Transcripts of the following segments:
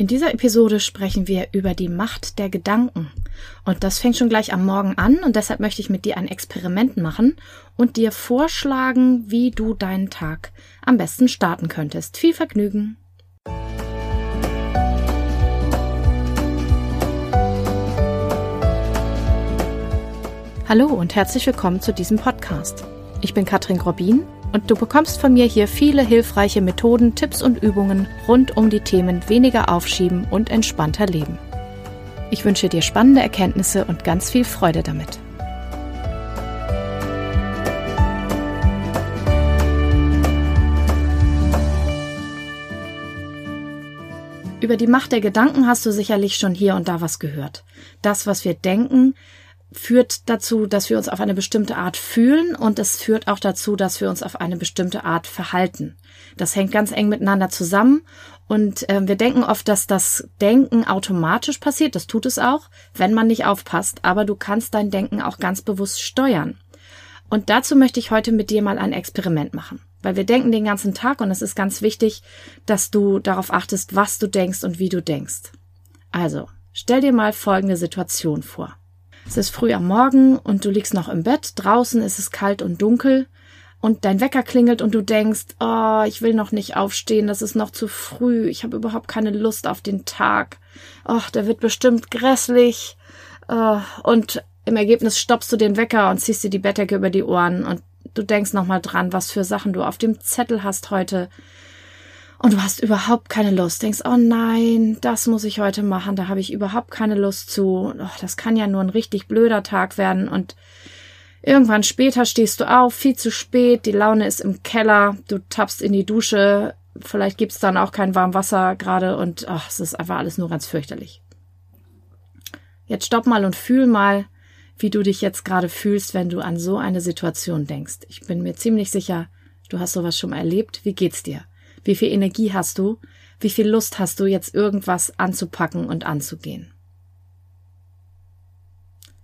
In dieser Episode sprechen wir über die Macht der Gedanken. Und das fängt schon gleich am Morgen an und deshalb möchte ich mit dir ein Experiment machen und dir vorschlagen, wie du deinen Tag am besten starten könntest. Viel Vergnügen! Hallo und herzlich willkommen zu diesem Podcast. Ich bin Katrin Grobin und du bekommst von mir hier viele hilfreiche Methoden, Tipps und Übungen rund um die Themen weniger aufschieben und entspannter leben. Ich wünsche dir spannende Erkenntnisse und ganz viel Freude damit. Über die Macht der Gedanken hast du sicherlich schon hier und da was gehört. Das, was wir denken, führt dazu, dass wir uns auf eine bestimmte Art fühlen und es führt auch dazu, dass wir uns auf eine bestimmte Art verhalten. Das hängt ganz eng miteinander zusammen und äh, wir denken oft, dass das Denken automatisch passiert. Das tut es auch, wenn man nicht aufpasst, aber du kannst dein Denken auch ganz bewusst steuern. Und dazu möchte ich heute mit dir mal ein Experiment machen. Weil wir denken den ganzen Tag und es ist ganz wichtig, dass du darauf achtest, was du denkst und wie du denkst. Also, stell dir mal folgende Situation vor. Es ist früh am Morgen und du liegst noch im Bett. Draußen ist es kalt und dunkel und dein Wecker klingelt und du denkst, oh, ich will noch nicht aufstehen, das ist noch zu früh, ich habe überhaupt keine Lust auf den Tag. Oh, der wird bestimmt grässlich. Oh, und im Ergebnis stoppst du den Wecker und ziehst dir die Bettdecke über die Ohren und du denkst nochmal dran, was für Sachen du auf dem Zettel hast heute und du hast überhaupt keine Lust, denkst, oh nein, das muss ich heute machen, da habe ich überhaupt keine Lust zu, oh, das kann ja nur ein richtig blöder Tag werden und irgendwann später stehst du auf, viel zu spät, die Laune ist im Keller, du tappst in die Dusche, vielleicht gibt's dann auch kein warm Wasser gerade und ach, es ist einfach alles nur ganz fürchterlich. Jetzt stopp mal und fühl mal, wie du dich jetzt gerade fühlst, wenn du an so eine Situation denkst. Ich bin mir ziemlich sicher, du hast sowas schon erlebt. Wie geht's dir? Wie viel Energie hast du? Wie viel Lust hast du, jetzt irgendwas anzupacken und anzugehen?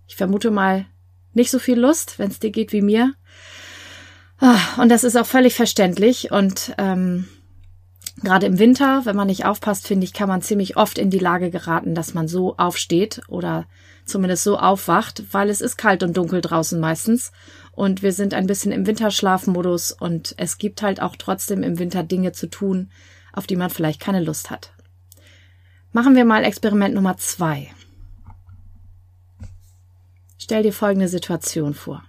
Ich vermute mal nicht so viel Lust, wenn es dir geht wie mir. Ah, und das ist auch völlig verständlich. Und ähm, gerade im Winter, wenn man nicht aufpasst, finde ich, kann man ziemlich oft in die Lage geraten, dass man so aufsteht oder zumindest so aufwacht, weil es ist kalt und dunkel draußen meistens und wir sind ein bisschen im Winterschlafmodus und es gibt halt auch trotzdem im Winter Dinge zu tun, auf die man vielleicht keine Lust hat. Machen wir mal Experiment Nummer zwei. Stell dir folgende Situation vor.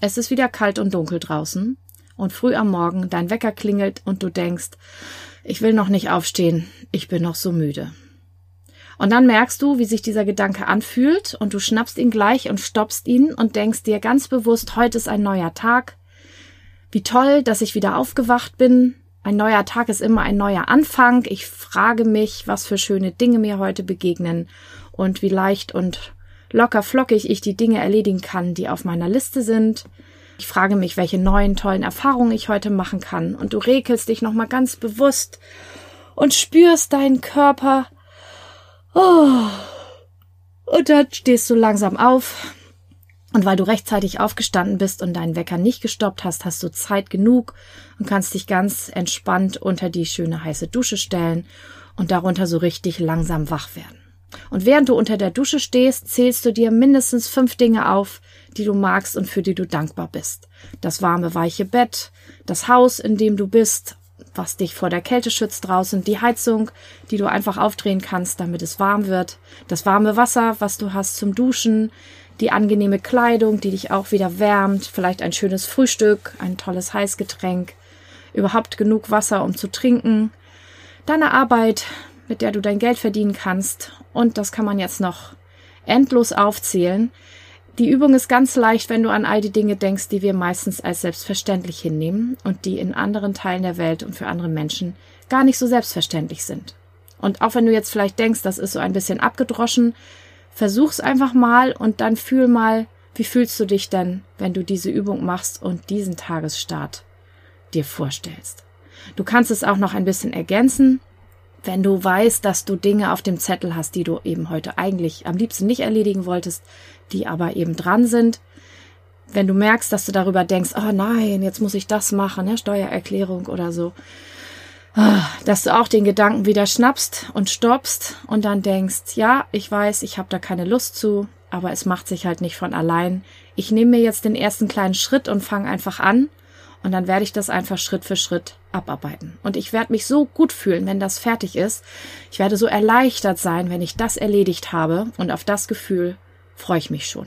Es ist wieder kalt und dunkel draußen und früh am Morgen dein Wecker klingelt und du denkst, ich will noch nicht aufstehen, ich bin noch so müde. Und dann merkst du, wie sich dieser Gedanke anfühlt und du schnappst ihn gleich und stoppst ihn und denkst dir ganz bewusst, heute ist ein neuer Tag. Wie toll, dass ich wieder aufgewacht bin. Ein neuer Tag ist immer ein neuer Anfang. Ich frage mich, was für schöne Dinge mir heute begegnen und wie leicht und locker flockig ich die Dinge erledigen kann, die auf meiner Liste sind. Ich frage mich, welche neuen tollen Erfahrungen ich heute machen kann und du rekelst dich nochmal ganz bewusst und spürst deinen Körper. Und dann stehst du langsam auf. Und weil du rechtzeitig aufgestanden bist und deinen Wecker nicht gestoppt hast, hast du Zeit genug und kannst dich ganz entspannt unter die schöne heiße Dusche stellen und darunter so richtig langsam wach werden. Und während du unter der Dusche stehst, zählst du dir mindestens fünf Dinge auf, die du magst und für die du dankbar bist. Das warme, weiche Bett, das Haus, in dem du bist, was dich vor der Kälte schützt draußen, die Heizung, die du einfach aufdrehen kannst, damit es warm wird, das warme Wasser, was du hast zum Duschen, die angenehme Kleidung, die dich auch wieder wärmt, vielleicht ein schönes Frühstück, ein tolles Heißgetränk, überhaupt genug Wasser, um zu trinken, deine Arbeit, mit der du dein Geld verdienen kannst, und das kann man jetzt noch endlos aufzählen, die Übung ist ganz leicht, wenn du an all die Dinge denkst, die wir meistens als selbstverständlich hinnehmen und die in anderen Teilen der Welt und für andere Menschen gar nicht so selbstverständlich sind. Und auch wenn du jetzt vielleicht denkst, das ist so ein bisschen abgedroschen, versuch's einfach mal und dann fühl mal, wie fühlst du dich denn, wenn du diese Übung machst und diesen Tagesstart dir vorstellst. Du kannst es auch noch ein bisschen ergänzen, wenn du weißt, dass du Dinge auf dem Zettel hast, die du eben heute eigentlich am liebsten nicht erledigen wolltest, die aber eben dran sind. Wenn du merkst, dass du darüber denkst, oh nein, jetzt muss ich das machen, ne, Steuererklärung oder so. Ah, dass du auch den Gedanken wieder schnappst und stoppst und dann denkst, ja, ich weiß, ich habe da keine Lust zu, aber es macht sich halt nicht von allein. Ich nehme mir jetzt den ersten kleinen Schritt und fange einfach an und dann werde ich das einfach Schritt für Schritt abarbeiten. Und ich werde mich so gut fühlen, wenn das fertig ist. Ich werde so erleichtert sein, wenn ich das erledigt habe und auf das Gefühl freue ich mich schon.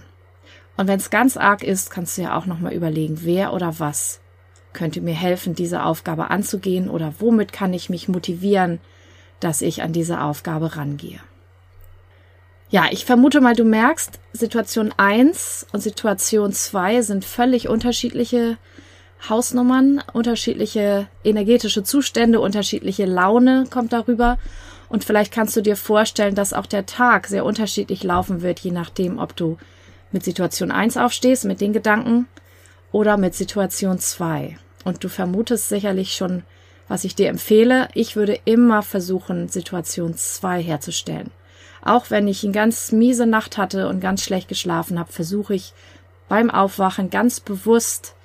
Und wenn es ganz arg ist, kannst du ja auch nochmal überlegen, wer oder was könnte mir helfen, diese Aufgabe anzugehen oder womit kann ich mich motivieren, dass ich an diese Aufgabe rangehe. Ja, ich vermute mal, du merkst, Situation 1 und Situation 2 sind völlig unterschiedliche Hausnummern, unterschiedliche energetische Zustände, unterschiedliche Laune kommt darüber. Und vielleicht kannst du dir vorstellen, dass auch der Tag sehr unterschiedlich laufen wird, je nachdem, ob du mit Situation 1 aufstehst, mit den Gedanken, oder mit Situation 2. Und du vermutest sicherlich schon, was ich dir empfehle. Ich würde immer versuchen, Situation 2 herzustellen. Auch wenn ich eine ganz miese Nacht hatte und ganz schlecht geschlafen habe, versuche ich beim Aufwachen ganz bewusst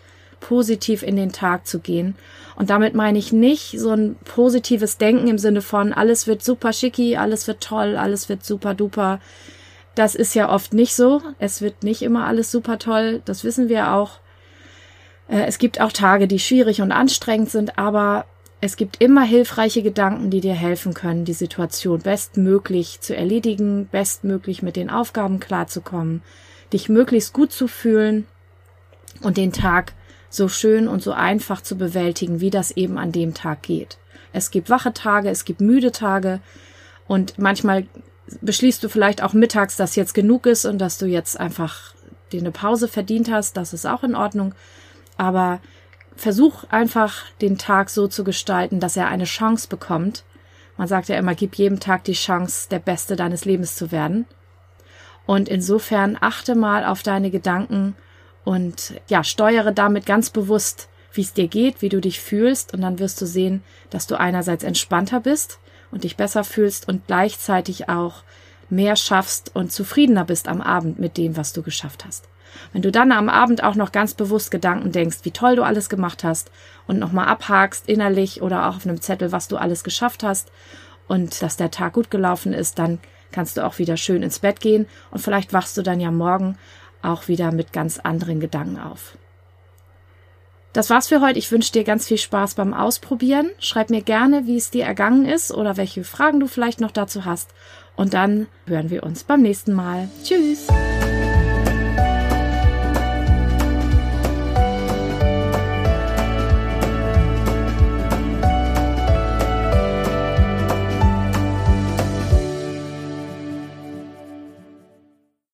positiv in den Tag zu gehen. Und damit meine ich nicht so ein positives Denken im Sinne von alles wird super schicki, alles wird toll, alles wird super duper. Das ist ja oft nicht so. Es wird nicht immer alles super toll. Das wissen wir auch. Äh, es gibt auch Tage, die schwierig und anstrengend sind, aber es gibt immer hilfreiche Gedanken, die dir helfen können, die Situation bestmöglich zu erledigen, bestmöglich mit den Aufgaben klarzukommen, dich möglichst gut zu fühlen und den Tag so schön und so einfach zu bewältigen, wie das eben an dem Tag geht. Es gibt wache Tage, es gibt müde Tage und manchmal beschließt du vielleicht auch mittags, dass jetzt genug ist und dass du jetzt einfach dir eine Pause verdient hast. Das ist auch in Ordnung. Aber versuch einfach den Tag so zu gestalten, dass er eine Chance bekommt. Man sagt ja immer, gib jedem Tag die Chance, der Beste deines Lebens zu werden. Und insofern achte mal auf deine Gedanken und ja, steuere damit ganz bewusst, wie es dir geht, wie du dich fühlst. Und dann wirst du sehen, dass du einerseits entspannter bist und dich besser fühlst und gleichzeitig auch mehr schaffst und zufriedener bist am Abend mit dem, was du geschafft hast. Wenn du dann am Abend auch noch ganz bewusst Gedanken denkst, wie toll du alles gemacht hast und nochmal abhakst innerlich oder auch auf einem Zettel, was du alles geschafft hast und dass der Tag gut gelaufen ist, dann kannst du auch wieder schön ins Bett gehen und vielleicht wachst du dann ja morgen auch wieder mit ganz anderen Gedanken auf. Das war's für heute. Ich wünsche dir ganz viel Spaß beim Ausprobieren. Schreib mir gerne, wie es dir ergangen ist oder welche Fragen du vielleicht noch dazu hast. Und dann hören wir uns beim nächsten Mal. Tschüss!